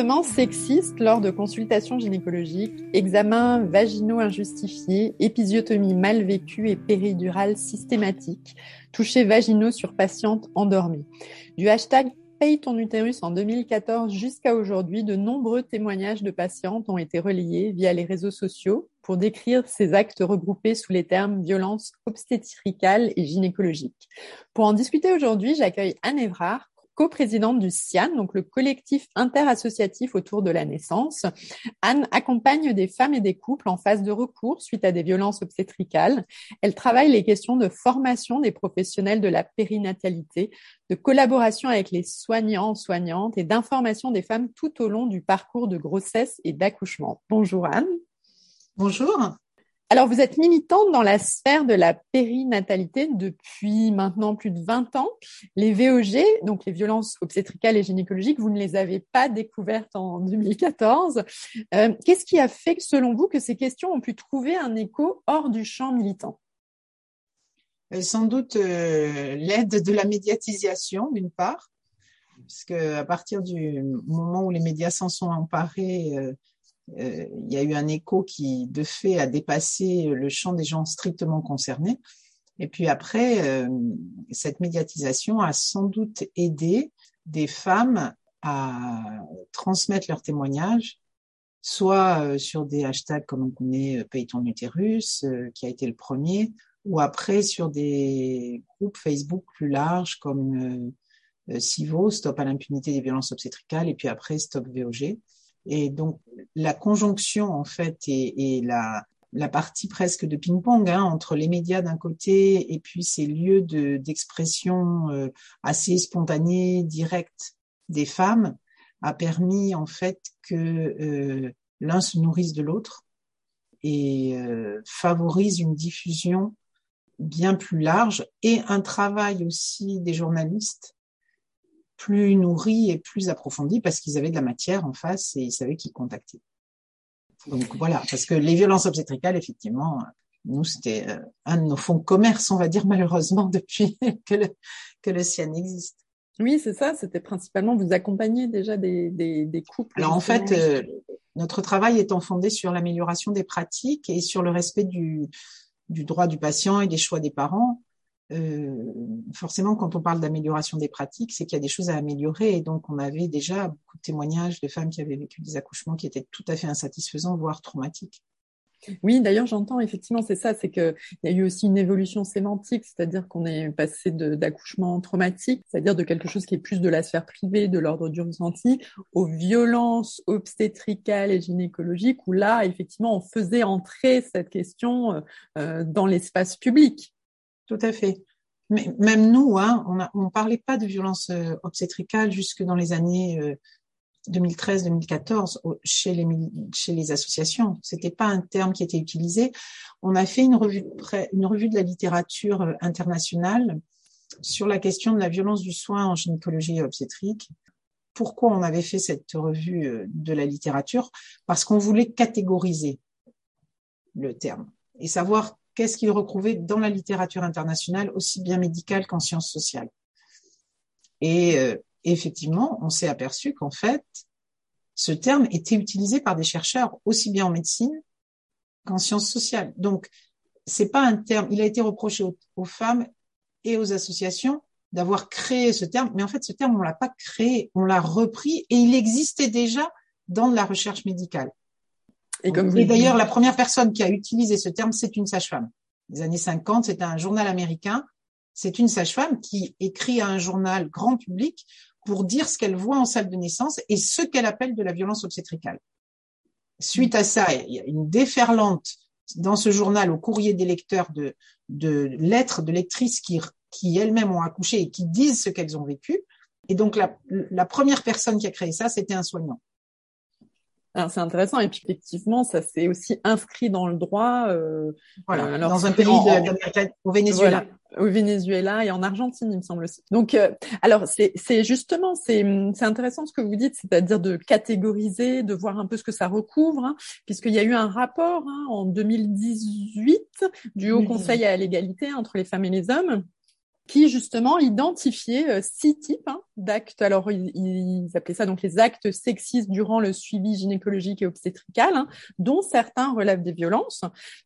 Comportements sexistes lors de consultations gynécologiques, examens vaginaux injustifiés, épisiotomie mal vécue et péridurale systématique, touchés vaginaux sur patientes endormies. Du hashtag Paye ton utérus en 2014 jusqu'à aujourd'hui, de nombreux témoignages de patientes ont été relayés via les réseaux sociaux pour décrire ces actes regroupés sous les termes violence obstétricale et gynécologique. Pour en discuter aujourd'hui, j'accueille Anne Evrard, co-présidente du CIAN, donc le collectif interassociatif autour de la naissance. Anne accompagne des femmes et des couples en phase de recours suite à des violences obstétricales. Elle travaille les questions de formation des professionnels de la périnatalité, de collaboration avec les soignants, soignantes et d'information des femmes tout au long du parcours de grossesse et d'accouchement. Bonjour Anne. Bonjour. Alors, vous êtes militante dans la sphère de la périnatalité depuis maintenant plus de 20 ans. Les VOG, donc les violences obstétricales et gynécologiques, vous ne les avez pas découvertes en 2014. Euh, qu'est-ce qui a fait, selon vous, que ces questions ont pu trouver un écho hors du champ militant? Euh, Sans doute euh, l'aide de la médiatisation, d'une part, parce à partir du moment où les médias s'en sont emparés, il y a eu un écho qui, de fait, a dépassé le champ des gens strictement concernés. Et puis après, euh, cette médiatisation a sans doute aidé des femmes à transmettre leurs témoignages, soit euh, sur des hashtags comme on connaît Paye ton utérus, qui a été le premier, ou après sur des groupes Facebook plus larges comme CIVO, Stop à l'impunité des violences obstétricales, et puis après Stop VOG. Et donc, la conjonction, en fait, et, la, la partie presque de ping-pong hein, entre les médias d'un côté et puis ces lieux d'expression euh, assez spontanés, directs des femmes, a permis, en fait, que euh, l'un se nourrisse de l'autre et euh, favorise une diffusion bien plus large et un travail aussi des journalistes plus nourri et plus approfondi parce qu'ils avaient de la matière en face et ils savaient qui contacter. Donc voilà, parce que les violences obstétricales, effectivement, nous, c'était euh, un de nos fonds de commerce, on va dire malheureusement, depuis que le, que le CIAN existe. Oui, c'est ça, c'était principalement vous accompagner déjà des, des, des couples. Alors en fait, euh, notre travail étant fondé sur l'amélioration des pratiques et sur le respect du, du droit du patient et des choix des parents, euh, forcément, quand on parle d'amélioration des pratiques, c'est qu'il y a des choses à améliorer. Et donc, on avait déjà beaucoup de témoignages de femmes qui avaient vécu des accouchements qui étaient tout à fait insatisfaisants, voire traumatiques. Oui, d'ailleurs, j'entends effectivement, c'est ça, c'est qu'il y a eu aussi une évolution sémantique, c'est-à-dire qu'on est passé d'accouchement traumatique, c'est-à-dire de quelque chose qui est plus de la sphère privée, de l'ordre du ressenti, aux violences obstétricales et gynécologiques, où là, effectivement, on faisait entrer cette question euh, euh, dans l'espace public. Tout à fait. Mais même nous, hein, on ne parlait pas de violence euh, obstétricale jusque dans les années 2013-2014 euh, chez les, chez les associations. C'était pas un terme qui était utilisé. On a fait une revue, une revue de la littérature euh, internationale sur la question de la violence du soin en gynécologie obstétrique. Pourquoi on avait fait cette revue de la littérature? Parce qu'on voulait catégoriser le terme et savoir qu'est-ce qu'il retrouvait dans la littérature internationale, aussi bien médicale qu'en sciences sociales. Et euh, effectivement, on s'est aperçu qu'en fait, ce terme était utilisé par des chercheurs aussi bien en médecine qu'en sciences sociales. Donc, c'est pas un terme. Il a été reproché aux, femmes et aux associations d'avoir créé ce terme, mais en fait, ce terme, on l'a pas créé, on l'a repris et il existait déjà dans la recherche médicale. Et, comme et d'ailleurs, la première personne qui a utilisé ce terme, c'est une sage-femme. Les années 50, c'était un journal américain. C'est une sage-femme qui écrit à un journal grand public pour dire ce qu'elle voit en salle de naissance et ce qu'elle appelle de la violence obstétricale. Suite à ça, il y a une déferlante dans ce journal au courrier des lecteurs de, de lettres de lectrices qui, qui elles-mêmes ont accouché et qui disent ce qu'elles ont vécu. Et donc, la, la première personne qui a créé ça, c'était un soignant. C'est intéressant et puis effectivement ça s'est aussi inscrit dans le droit. Euh, voilà, euh, dans un pays de, au Venezuela. au Venezuela et en Argentine, il me semble aussi. Donc, euh, alors c'est justement c'est c'est intéressant ce que vous dites, c'est-à-dire de catégoriser, de voir un peu ce que ça recouvre, hein, puisqu'il y a eu un rapport hein, en 2018 du Haut Conseil à l'égalité entre les femmes et les hommes qui justement identifiait euh, six types hein, d'actes. Alors ils, appelaient ça donc les actes sexistes durant le suivi gynécologique et obstétrical, hein, dont certains relèvent des violences.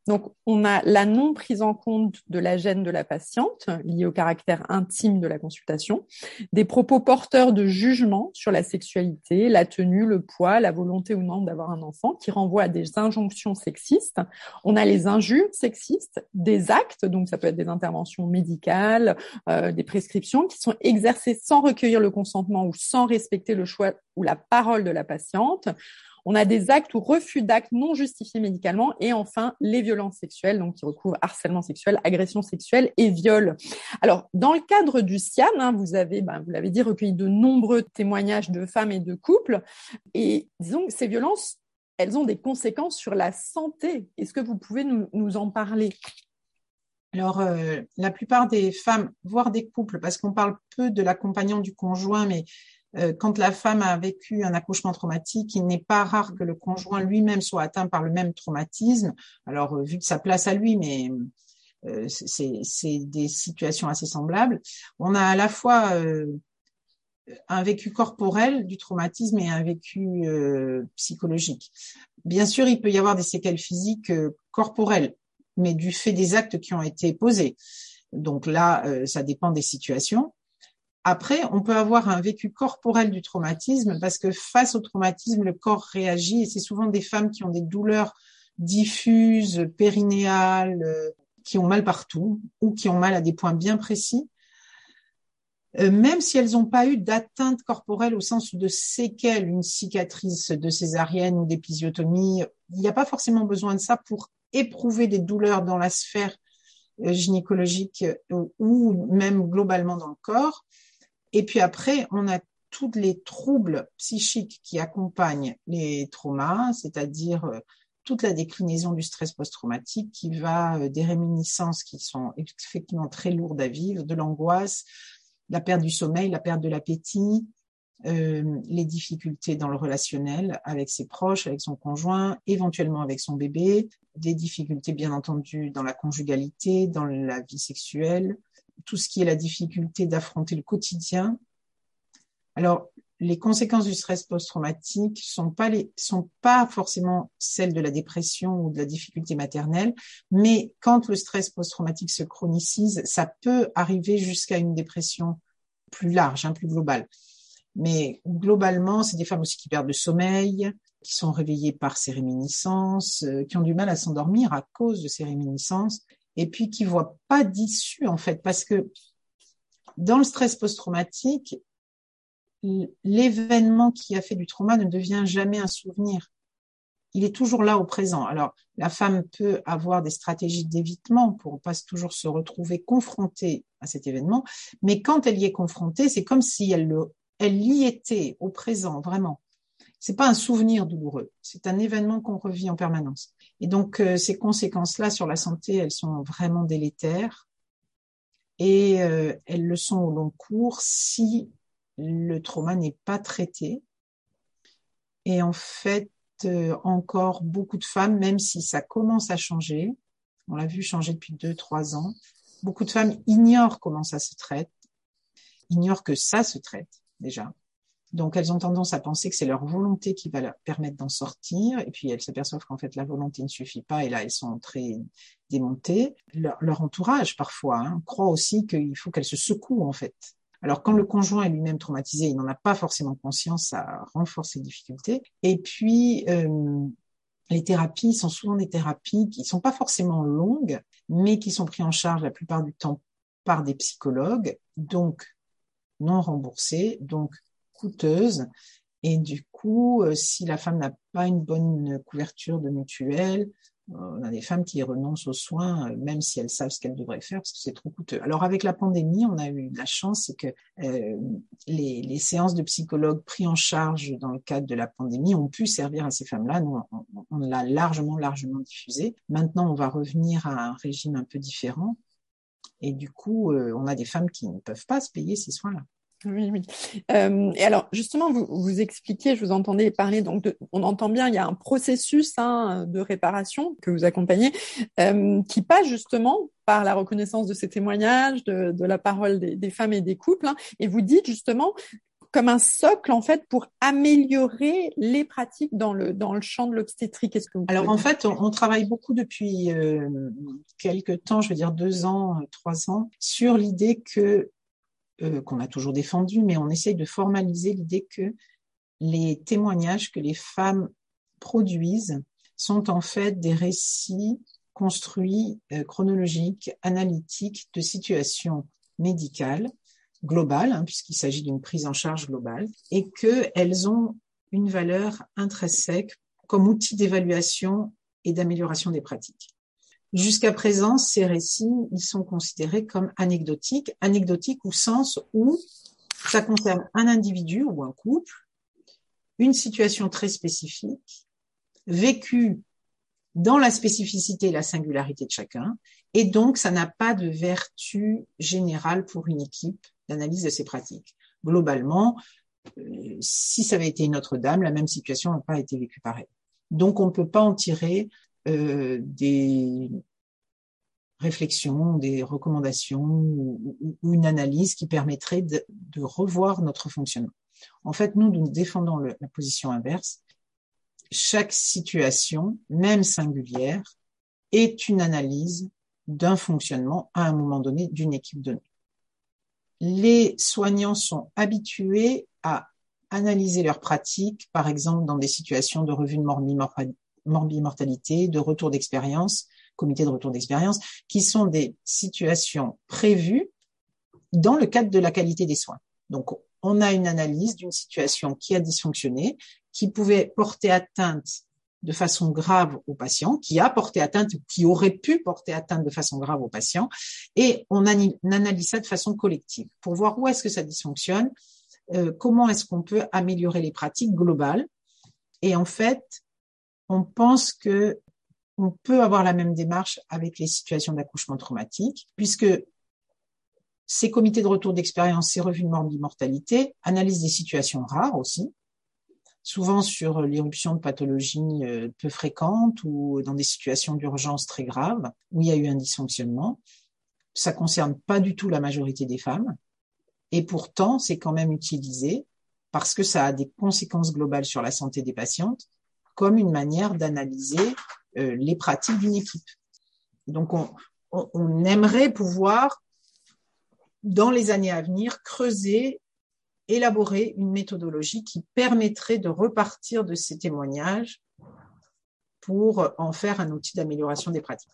Donc on a la non prise en compte de la gêne de la patiente liée au caractère intime de la consultation, des propos porteurs de jugement sur la sexualité, la tenue, le poids, la volonté ou non d'avoir un enfant, qui renvoient à des injonctions sexistes. On a les injures sexistes, des actes, donc ça peut être des interventions médicales, euh, des prescriptions qui sont exercées sans recueillir le consentement ou sans respecter le choix ou la parole de la patiente. On a des actes ou refus d'actes non justifiés médicalement et enfin les violences sexuelles, donc qui recouvrent harcèlement sexuel, agression sexuelle et viol. Alors dans le cadre du SIAM, hein, vous avez, ben, vous l'avez dit, recueilli de nombreux témoignages de femmes et de couples et disons que ces violences, elles ont des conséquences sur la santé. Est-ce que vous pouvez nous en parler? Alors, euh, la plupart des femmes, voire des couples, parce qu'on parle peu de l'accompagnant du conjoint, mais euh, quand la femme a vécu un accouchement traumatique, il n'est pas rare que le conjoint lui-même soit atteint par le même traumatisme. Alors, euh, vu que sa place à lui, mais c'est des situations assez semblables. On a à la fois un vécu corporel du traumatisme et un vécu psychologique. Bien sûr, il peut y avoir des séquelles physiques corporelles mais du fait des actes qui ont été posés. Donc là, euh, ça dépend des situations. Après, on peut avoir un vécu corporel du traumatisme parce que face au traumatisme, le corps réagit et c'est souvent des femmes qui ont des douleurs diffuses, périnéales, euh, qui ont mal partout ou qui ont mal à des points bien précis. Euh, même si elles n'ont pas eu d'atteinte corporelle au sens de séquelles, une cicatrice de césarienne ou d'épisiotomie, il n'y a pas forcément besoin de ça pour éprouver des douleurs dans la sphère euh, gynécologique euh, ou même globalement dans le corps. Et puis après, on a tous les troubles psychiques qui accompagnent les traumas, c'est-à-dire euh, toute la déclinaison du stress post-traumatique qui va des réminiscences qui sont effectivement très lourdes à vivre, de l'angoisse, la perte du sommeil, la perte de l'appétit, euh, les difficultés dans le relationnel avec ses proches, avec son conjoint, éventuellement avec son bébé, des difficultés bien entendu dans la conjugalité, dans la vie sexuelle, tout ce qui est la difficulté d'affronter le quotidien. Alors, les conséquences du stress post-traumatique sont pas sont pas forcément celles de la dépression ou de la difficulté maternelle, mais quand le stress post-traumatique se chronicise, ça peut arriver jusqu'à une dépression plus large, hein, plus globale. Mais globalement, c'est des femmes aussi qui perdent le sommeil, qui sont réveillées par ces réminiscences, euh, qui ont du mal à s'endormir à cause de ces réminiscences, et puis qui voient pas d'issue en fait, parce que dans le stress post-traumatique, l'événement qui a fait du trauma ne devient jamais un souvenir. Il est toujours là au présent. Alors, la femme peut avoir des stratégies d'évitement pour pas toujours se retrouver confrontée à cet événement, mais quand elle y est confrontée, c'est comme si elle le elle y était au présent, vraiment. C'est pas un souvenir douloureux, c'est un événement qu'on revit en permanence. Et donc euh, ces conséquences-là sur la santé, elles sont vraiment délétères et euh, elles le sont au long cours si le trauma n'est pas traité. Et en fait, euh, encore beaucoup de femmes, même si ça commence à changer, on l'a vu changer depuis deux, trois ans, beaucoup de femmes ignorent comment ça se traite, ignorent que ça se traite déjà. Donc, elles ont tendance à penser que c'est leur volonté qui va leur permettre d'en sortir. Et puis, elles s'aperçoivent qu'en fait, la volonté ne suffit pas. Et là, elles sont très démontées. Leur, entourage, parfois, hein, croit aussi qu'il faut qu'elles se secouent, en fait. Alors, quand le conjoint est lui-même traumatisé, il n'en a pas forcément conscience, ça renforce les difficultés. Et puis, euh, les thérapies sont souvent des thérapies qui sont pas forcément longues, mais qui sont prises en charge la plupart du temps par des psychologues, donc non remboursées, donc coûteuses. Et du coup, euh, si la femme n'a pas une bonne couverture de mutuelle, on a des femmes qui renoncent aux soins, euh, même si elles savent ce qu'elles devraient faire, parce que c'est trop coûteux. Alors avec la pandémie, on a eu de la chance, c'est que euh, les, séances de psychologues pris en charge dans le cadre de la pandémie ont pu servir à ces femmes-là. Nous, on, l'a largement, largement diffusé. Maintenant, on va revenir à un régime un peu différent. Et du coup, euh, on a des femmes qui ne peuvent pas se payer ces soins-là. Oui, oui. Euh, et alors, justement, vous, vous expliquez, je vous entendais parler, donc de, on entend bien, il y a un processus hein, de réparation que vous accompagnez, euh, qui passe justement par la reconnaissance de ces témoignages, de, de la parole des, des, femmes et des couples, hein, et vous dites justement comme un socle en fait pour améliorer les pratiques dans le dans le champ de l'obstétrique. Est-ce que vous Alors en fait, on, on, travaille beaucoup depuis euh, quelques temps, je veux dire deux ans, trois ans, sur l'idée que euh, qu'on a toujours défendu, mais on essaye de formaliser l'idée que les témoignages que les femmes produisent sont en fait des récits construits, euh, chronologiques, analytiques de situations médicales globales, hein, puisqu'il s'agit d'une prise en charge globale, et qu'elles ont une valeur intrinsèque comme outil d'évaluation et d'amélioration des pratiques. Jusqu'à présent, ces récits, ils sont considérés comme anecdotiques, anecdotiques au sens où ça concerne un individu ou un couple, une situation très spécifique, vécue dans la spécificité et la singularité de chacun, et donc ça n'a pas de vertu générale pour une équipe d'analyse de ces pratiques. Globalement, euh, si ça avait été une autre dame, la même situation n'a pas été vécue pareil. Donc on ne peut pas en tirer euh, des réflexions, des recommandations ou, une analyse qui permettrait de, revoir notre fonctionnement. En fait, nous, nous défendons la position inverse. Chaque situation, même singulière, est une analyse d'un fonctionnement à un moment donné d'une équipe donnée. Les soignants sont habitués à analyser leurs pratiques, par exemple dans des situations de revue de morbimortalité, de retour d'expérience, comité de retour d'expérience, qui sont des situations prévues dans le cadre de la qualité des soins. Donc, on a une analyse d'une situation qui a dysfonctionné, qui pouvait porter atteinte de façon grave au patient, qui a porté atteinte, qui aurait pu porter atteinte de façon grave au patient, et on, analyse ça de façon collective pour voir où est-ce que ça dysfonctionne, euh, comment est-ce qu'on peut améliorer les pratiques globales. Et en fait, on pense que on peut avoir la même démarche avec les situations d'accouchement traumatique, puisque ces comités de retour d'expérience, ces revues de mortalité analysent des situations rares aussi, souvent sur l'éruption de pathologies euh, peu fréquentes ou dans des situations d'urgence très graves où il y a eu un dysfonctionnement. Ça concerne pas du tout la majorité des femmes et pourtant c'est quand même utilisé parce que ça a des conséquences globales sur la santé des patientes comme une manière d'analyser euh, les pratiques d'une équipe. Donc, on, aimerait pouvoir, dans les années à venir, creuser, élaborer une méthodologie qui permettrait de repartir de ces témoignages pour en faire un outil d'amélioration des pratiques.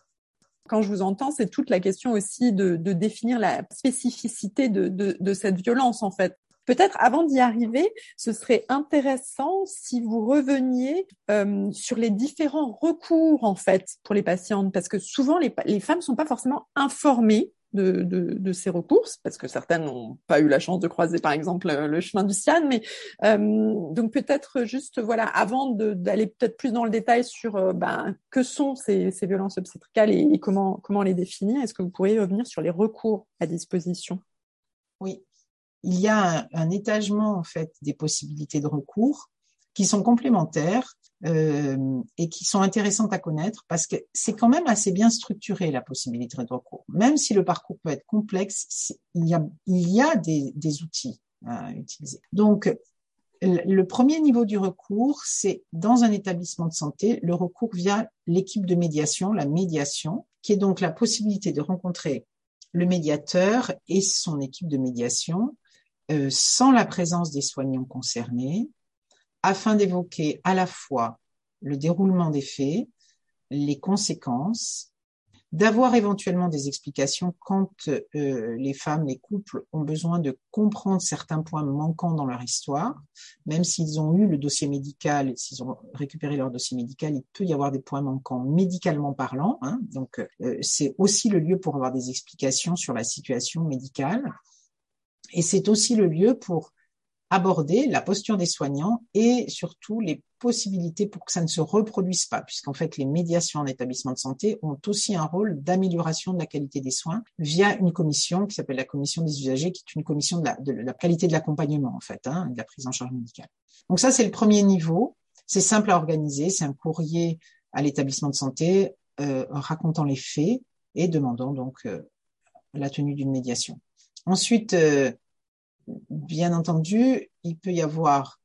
Quand je vous entends, c'est toute la question aussi de, définir la spécificité de, cette violence, en fait. Peut-être avant d'y arriver, ce serait intéressant si vous reveniez euh, sur les différents recours en fait pour les patientes, parce que souvent les, femmes ne sont pas forcément informées de, de, de, ces recours, parce que certaines n'ont pas eu la chance de croiser, par exemple, le chemin du Cian. Mais euh, donc peut-être juste, voilà, avant d'aller peut-être plus dans le détail sur euh, ben, que sont ces, ces violences obstétricales et, et, comment comment les définir, est-ce que vous pourriez revenir sur les recours à disposition? Oui, il y a un, étagement en fait des possibilités de recours qui sont complémentaires euh, et qui sont intéressantes à connaître parce que c'est quand même assez bien structuré la possibilité de recours. Même si le parcours peut être complexe, il y a, il y a des, des outils à utiliser. Donc, le premier niveau du recours, c'est dans un établissement de santé, le recours via l'équipe de médiation, la médiation, qui est donc la possibilité de rencontrer le médiateur et son équipe de médiation euh, sans la présence des soignants concernés, afin d'évoquer à la fois le déroulement des faits, les conséquences, d'avoir éventuellement des explications quand euh, les femmes, les couples ont besoin de comprendre certains points manquants dans leur histoire, même s'ils ont eu le dossier médical, s'ils ont récupéré leur dossier médical, il peut y avoir des points manquants médicalement parlant. Hein, donc euh, c'est aussi le lieu pour avoir des explications sur la situation médicale. Et c'est aussi le lieu pour aborder la posture des soignants et surtout les possibilités pour que ça ne se reproduise pas, puisqu'en fait les médiations en établissement de santé ont aussi un rôle d'amélioration de la qualité des soins via une commission qui s'appelle la commission des usagers, qui est une commission de la, qualité de l'accompagnement en fait, hein, de la prise en charge médicale. Donc ça c'est le premier niveau, c'est simple à organiser, c'est un courrier à l'établissement de santé euh, racontant les faits et demandant donc euh, la tenue d'une médiation. Ensuite, euh, bien entendu, il peut y avoir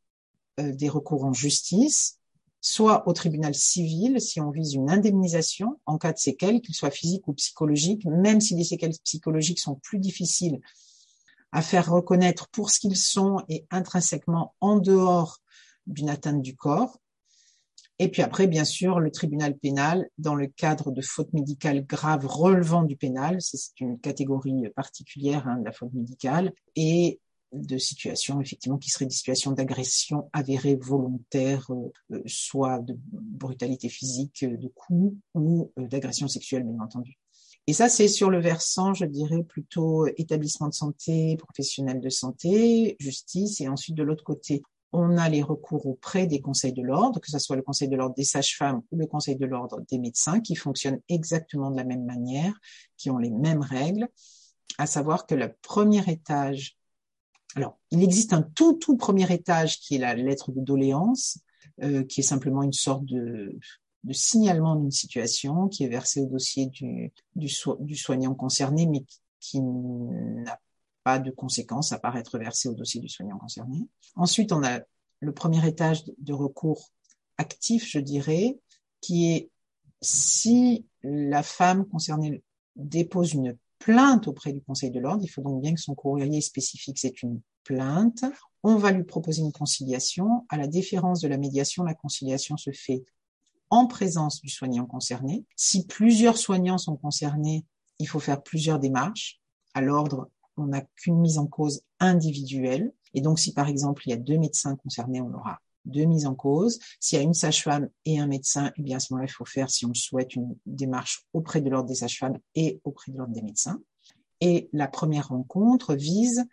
euh, des recours en justice, soit au tribunal civil si on vise une indemnisation en cas de séquelles, qu'ils soient physiques ou psychologiques, même si les séquelles psychologiques sont plus difficiles à faire reconnaître pour ce qu'ils sont et intrinsèquement en dehors d'une atteinte du corps. Et puis après, bien sûr, le tribunal pénal, dans le cadre de fautes médicales graves relevant du pénal, c'est une catégorie particulière hein, de la faute médicale, et de situations effectivement qui seraient des situations d'agression avérée volontaire, euh, euh, soit de brutalité physique, euh, de coups ou d'agression sexuelle bien entendu. Et ça, c'est sur le versant, je dirais, plutôt établissement de santé, professionnel de santé, justice, et ensuite de l'autre côté, on a les recours auprès des conseils de l'ordre, que ce soit le conseil de l'ordre des sages-femmes ou le conseil de l'ordre des médecins, qui fonctionnent exactement de la même manière, qui ont les mêmes règles, à savoir que le premier étage alors, il existe un tout, tout premier étage qui est la lettre de doléance, euh, qui est simplement une sorte de, signalement d'une situation qui est versée au dossier du, soignant concerné, mais qui n'a pas de conséquences à part être versé au dossier du soignant concerné. Ensuite, on a le premier étage de recours actif, je dirais, qui est si la femme concernée dépose une plainte auprès du Conseil de l'ordre. Il faut donc bien que son courrier spécifique, c'est une plainte. On va lui proposer une conciliation. À la différence de la médiation, la conciliation se fait en présence du soignant concerné. Si plusieurs soignants sont concernés, il faut faire plusieurs démarches. À l'ordre, on n'a qu'une mise en cause individuelle. Et donc, si par exemple, il y a deux médecins concernés, on aura deux mises en cause. S'il y a une sage-femme et un médecin, eh bien à ce moment-là, il faut faire, si on souhaite, une démarche auprès de l'ordre des sages-femmes et auprès de l'ordre des médecins. Et la première rencontre vise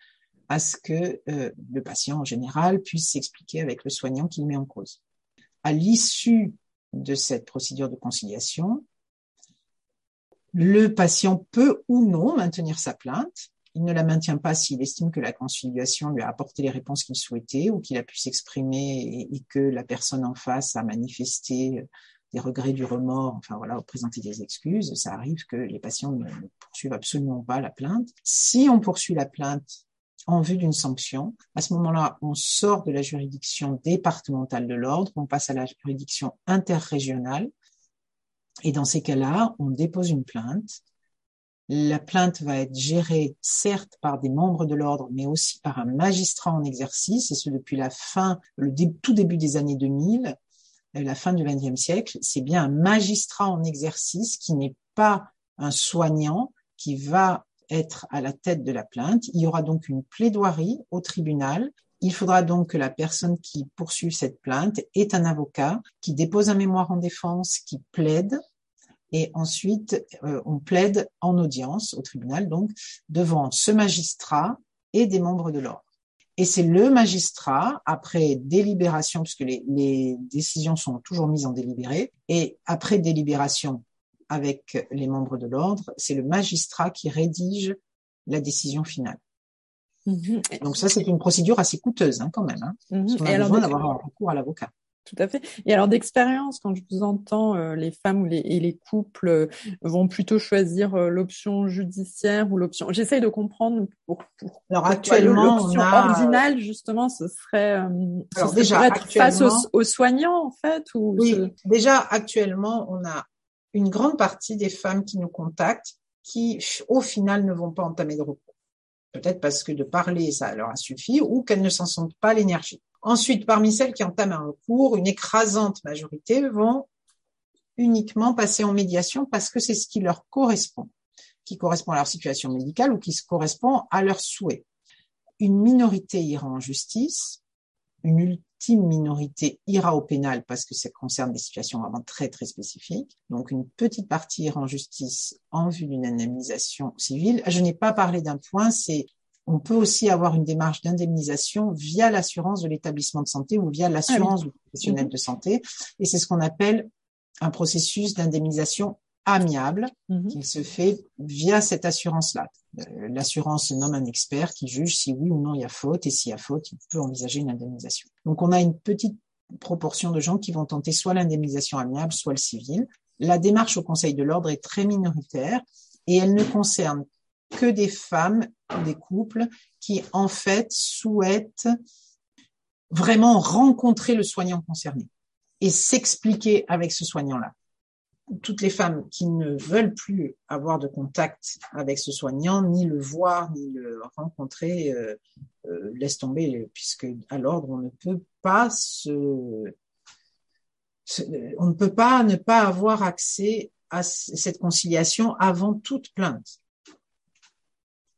à ce que euh, le patient en général puisse s'expliquer avec le soignant qu'il met en cause. À l'issue de cette procédure de conciliation, le patient peut ou non maintenir sa plainte il ne la maintient pas s'il estime que la conciliation lui a apporté les réponses qu'il souhaitait ou qu'il a pu s'exprimer et, que la personne en face a manifesté euh, des regrets, du remords, enfin voilà, présenter des excuses. Ça arrive que les patients ne, poursuivent absolument pas la plainte. Si on poursuit la plainte en vue d'une sanction. À ce moment-là, on sort de la juridiction départementale de l'ordre, on passe à la juridiction interrégionale. Et dans ces cas-là, on dépose une plainte la plainte va être gérée certes par des membres de l'ordre, mais aussi par un magistrat en exercice, et ce depuis la fin, le tout début des années 2000, euh, la fin du XXe siècle. C'est bien un magistrat en exercice qui n'est pas un soignant qui va être à la tête de la plainte. Il y aura donc une plaidoirie au tribunal. Il faudra donc que la personne qui poursuit cette plainte ait un avocat qui dépose un mémoire en défense, qui plaide et ensuite euh, on plaide en audience au tribunal, donc devant ce magistrat et des membres de l'ordre. Et c'est le magistrat, après délibération, puisque les, les, décisions sont toujours mises en délibéré, et après délibération avec les membres de l'ordre, c'est le magistrat qui rédige la décision finale. Mhm. Donc ça, c'est une procédure assez coûteuse hein, quand même. Hein, mhm. parce a besoin d'avoir un recours à l'avocat. Tout à fait. Et alors d'expérience, quand je vous entends, euh, les femmes ou les, et les couples euh, vont plutôt choisir euh, l'option judiciaire ou l'option. J'essaye de comprendre pour. pour alors actuellement, l'option originale justement, ce serait. alors déjà être face aux, soignants en fait ou. Oui. Déjà actuellement, on a une grande partie des femmes qui nous contactent qui, au final, ne vont pas entamer de recours. Peut-être parce que de parler, ça leur a suffi, ou qu'elles ne s'en sentent pas l'énergie. Ensuite, parmi celles qui entament un recours, une écrasante majorité vont uniquement passer en médiation parce que c'est ce qui leur correspond, qui correspond à leur situation médicale ou qui correspond à leurs souhaits. Une minorité ira en justice, une ultime minorité ira au pénal parce que ça concerne des situations vraiment très très spécifiques. Donc une petite partie ira en justice en vue d'une indemnisation civile. Je n'ai pas parlé d'un point, c'est on peut aussi avoir une démarche d'indemnisation via l'assurance de l'établissement de santé ou via l'assurance ah du professionnel mhm. de santé. Et c'est ce qu'on appelle un processus d'indemnisation amiable mhm. qui se fait via cette assurance-là. Euh, l'assurance nomme un expert qui juge si oui ou non il y a faute et s'il y a faute, il peut envisager une indemnisation. Donc on a une petite proportion de gens qui vont tenter soit l'indemnisation amiable, soit le civil. La démarche au Conseil de l'ordre est très minoritaire et elle ne concerne que des femmes, des couples qui en fait souhaitent vraiment rencontrer le soignant concerné et s'expliquer avec ce soignant-là. Toutes les femmes qui ne veulent plus avoir de contact avec ce soignant, ni le voir, ni le rencontrer, euh, euh, laissent tomber, puisque à l'ordre, on ne peut pas on ne peut pas ne pas avoir accès à cette conciliation avant toute plainte.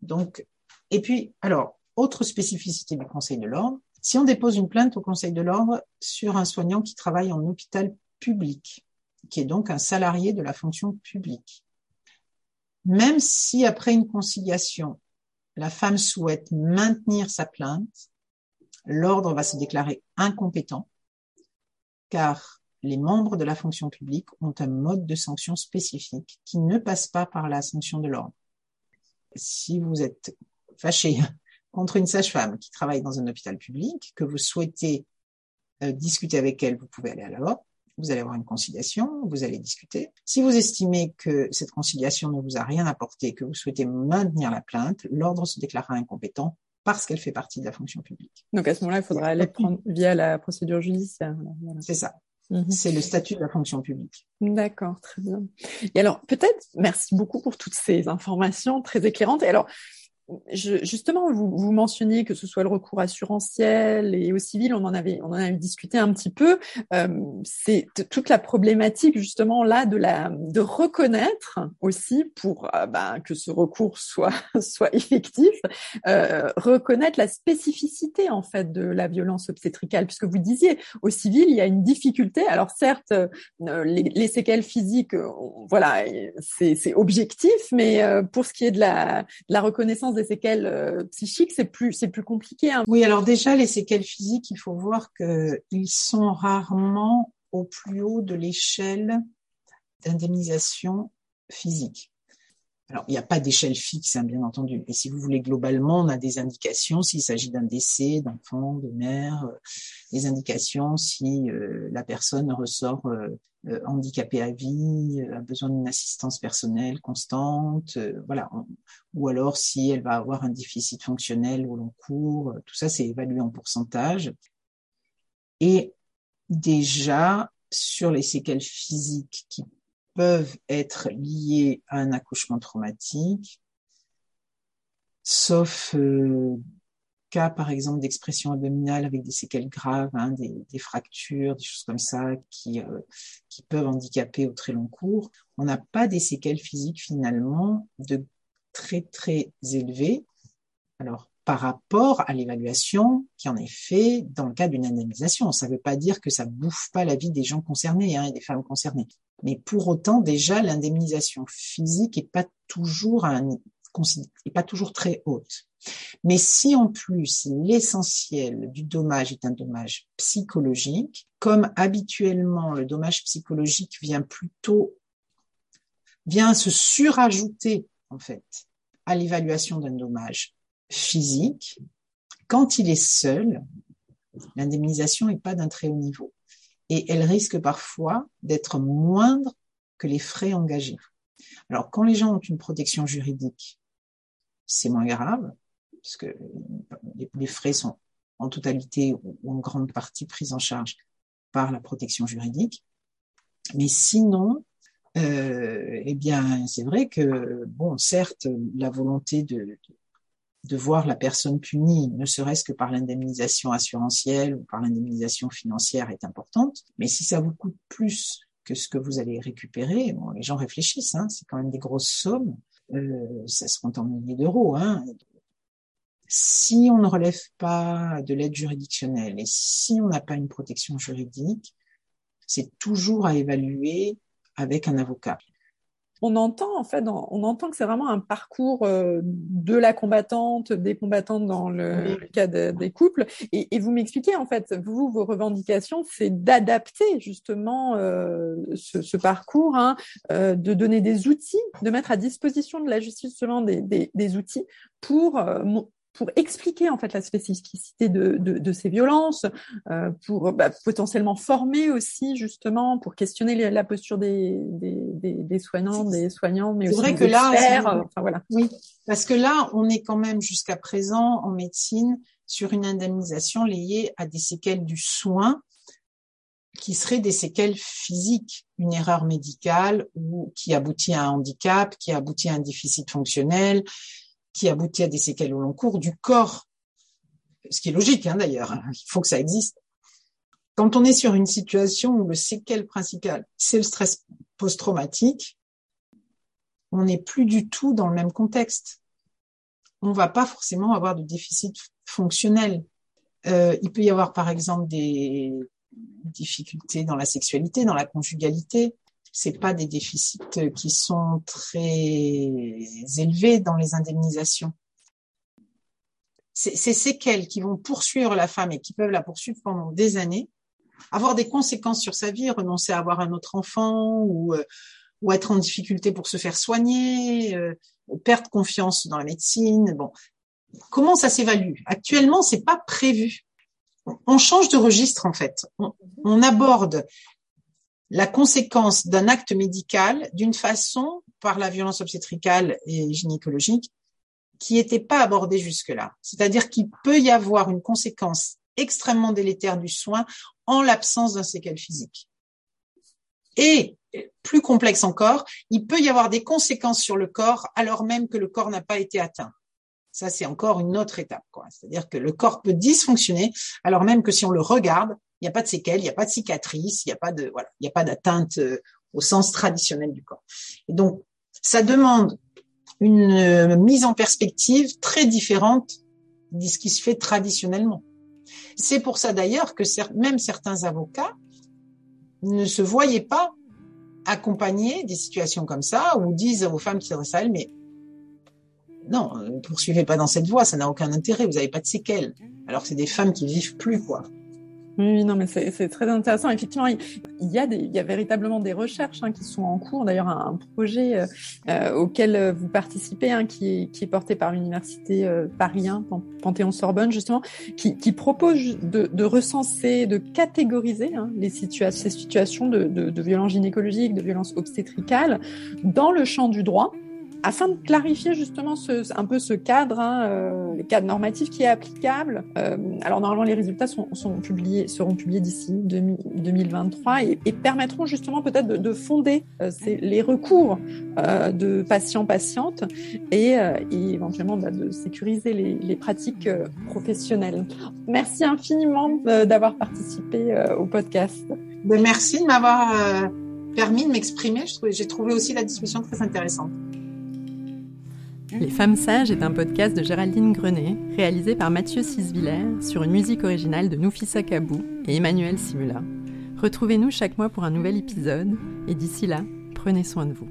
Donc, et puis, alors, autre spécificité du Conseil de l'ordre, si on dépose une plainte au Conseil de l'ordre sur un soignant qui travaille en hôpital public, qui est donc un salarié de la fonction publique, même si après une conciliation, la femme souhaite maintenir sa plainte, l'ordre va se déclarer incompétent, car les membres de la fonction publique ont un mode de sanction spécifique qui ne passe pas par la sanction de l'ordre si vous êtes fâché contre une sage-femme qui travaille dans un hôpital public, que vous souhaitez euh, discuter avec elle, vous pouvez aller à la vous allez avoir une conciliation, vous allez discuter. Si vous estimez que cette conciliation ne vous a rien apporté, que vous souhaitez maintenir la plainte, l'ordre se déclarera incompétent parce qu'elle fait partie de la fonction publique. Donc à ce moment-là, il faudra aller prendre via la procédure judiciaire. C'est ça. Mhm. C'est le statut de la fonction publique. D'accord, très bien. Et alors, peut-être, merci beaucoup pour toutes ces informations très éclairantes. Et alors, je, justement, vous, vous mentionniez que ce soit le recours assurantiel et au civil, on en avait, on en avait discuté un petit peu. Euh, c'est toute la problématique justement là de la, de reconnaître aussi pour ben, que ce recours soit soit effectif, euh, reconnaître la spécificité en fait de la violence obstétricale, puisque vous disiez au civil il y a une difficulté. Alors certes, euh, les, les, séquelles physiques, euh, voilà, c'est objectif, mais pour ce qui est de la, de la reconnaissance des séquelles euh, psychiques, c'est plus c'est plus compliqué. Hein. Oui, alors déjà les séquelles physiques, il faut voir qu'ils sont rarement au plus haut de l'échelle d'indemnisation physique. Alors, il n'y a pas d'échelle fixe, hein, bien entendu. Et si vous voulez, globalement, on a des indications s'il s'agit d'un décès d'enfant, de mère, euh, des indications si euh, la personne ressort euh, handicapée à vie, a besoin d'une assistance personnelle constante, voilà. ou alors si elle va avoir un déficit fonctionnel au long cours. Tout ça, c'est évalué en pourcentage. Et déjà, sur les séquelles physiques qui peuvent être liées à un accouchement traumatique, sauf euh, cas, par exemple, d'expression abdominale avec des séquelles graves, hein, des, des, fractures, des choses comme ça, qui, euh, qui peuvent handicaper au très long cours. On n'a pas des séquelles physiques finalement de très très élevées. Alors, par rapport à l'évaluation qui en est faite dans le cas d'une indemnisation. Ça ne veut pas dire que ça bouffe pas la vie des gens concernés hein, et des femmes concernées. Mais pour autant, déjà, l'indemnisation physique est pas toujours un, est pas toujours très haute. Mais si en plus l'essentiel du dommage est un dommage psychologique, comme habituellement le dommage psychologique vient plutôt vient se surajouter en fait à l'évaluation d'un dommage physique, quand il est seul, l'indemnisation n'est pas d'un très haut niveau. Et elle risque parfois d'être moindre que les frais engagés. Alors, quand les gens ont une protection juridique, c'est moins grave, parce que les frais sont en totalité ou en grande partie pris en charge par la protection juridique. Mais sinon, euh, eh bien, c'est vrai que, bon, certes, la volonté de, de voir la personne punie, ne serait-ce que par l'indemnisation assurantielle ou par l'indemnisation financière, est importante. Mais si ça vous coûte plus que ce que vous allez récupérer, bon, les gens réfléchissent, hein, c'est quand même des grosses sommes, euh, ça se compte en milliers d'euros. Hein. Si on ne relève pas de l'aide juridictionnelle et si on n'a pas une protection juridique, c'est toujours à évaluer avec un avocat. On entend en fait, on entend que c'est vraiment un parcours euh, de la combattante, des combattantes dans le, cas des couples. Et, vous m'expliquez en fait, vous, vos revendications, c'est d'adapter justement euh, ce, parcours, hein, euh, de donner des outils, de mettre à disposition de la justice justement des, des outils pour pour expliquer en fait la spécificité de, de, de ces violences, euh, pour bah, potentiellement former aussi justement, pour questionner la posture des, des, des, soignants, des soignants, mais aussi vrai des que là, enfin, voilà. Oui, parce que là, on est quand même jusqu'à présent en médecine sur une indemnisation liée à des séquelles du soin qui seraient des séquelles physiques, une erreur médicale ou qui aboutit à un handicap, qui aboutit à un déficit fonctionnel, qui aboutit à des séquelles au long cours du corps, ce qui est logique hein, d'ailleurs, hein, il faut que ça existe. Quand on est sur une situation où le séquelle principal, c'est le stress post-traumatique, on n'est plus du tout dans le même contexte. On va pas forcément avoir de déficit fonctionnel. Euh, il peut y avoir par exemple des difficultés dans la sexualité, dans la conjugalité, c'est pas des déficits qui sont très élevés dans les indemnisations. C'est ces séquelles qui vont poursuivre la femme et qui peuvent la poursuivre pendant des années, avoir des conséquences sur sa vie, renoncer à avoir un autre enfant ou, euh, ou être en difficulté pour se faire soigner, euh, perdre confiance dans la médecine. Bon, comment ça s'évalue? Actuellement, c'est pas prévu. On change de registre en fait. on aborde la conséquence d'un acte médical d'une façon par la violence obstétricale et gynécologique qui n'était pas abordée jusque-là. C'est-à-dire qu'il peut y avoir une conséquence extrêmement délétère du soin en l'absence d'un séquel physique. Et plus complexe encore, il peut y avoir des conséquences sur le corps alors même que le corps n'a pas été atteint. Ça, c'est encore une autre étape. C'est-à-dire que le corps peut dysfonctionner alors même que si on le regarde, il n'y a pas de séquelles, il n'y a pas de cicatrices, il n'y a pas de voilà, il n'y a pas d'atteinte euh, au sens traditionnel du corps. Et donc, ça demande une euh, mise en perspective très différente de ce qui se fait traditionnellement. C'est pour ça d'ailleurs que même certains avocats ne se voyaient pas accompagner des situations comme ça ou disent aux femmes qui s'adressent à elles, mais non, ne poursuivez pas dans cette voie, ça n'a aucun intérêt, vous n'avez pas de séquelles. Alors c'est des femmes qui vivent plus, quoi. Oui, non, mais c'est très intéressant. Effectivement, il, y a des, il y a véritablement des recherches hein, qui sont en cours. D'ailleurs, un, projet euh, euh, auquel vous participez, hein, qui, est, qui est porté par l'université euh, Paris 1, Panthéon-Sorbonne, justement, qui, qui propose de, de, recenser, de catégoriser hein, les situations, ces situations de, de, de violence gynécologique, de violence obstétricale dans le champ du droit afin de clarifier justement ce, un peu ce cadre, hein, euh, le cadre normatif qui est applicable. Euh, alors normalement les résultats sont, sont publiés, seront publiés d'ici 2023 et, et, permettront justement peut-être de, de, fonder euh, les recours euh, de patients patientes et, euh, et éventuellement bah, de sécuriser les, les pratiques professionnelles. Merci infiniment d'avoir participé au podcast. Ben, merci de m'avoir permis de m'exprimer. J'ai trouvé aussi la discussion très intéressante. Les Femmes Sages est un podcast de Géraldine Grenet, réalisé par Mathieu Sisviller sur une musique originale de Noufissa Kabou et Emmanuel Simula. Retrouvez-nous chaque mois pour un nouvel épisode et d'ici là, prenez soin de vous.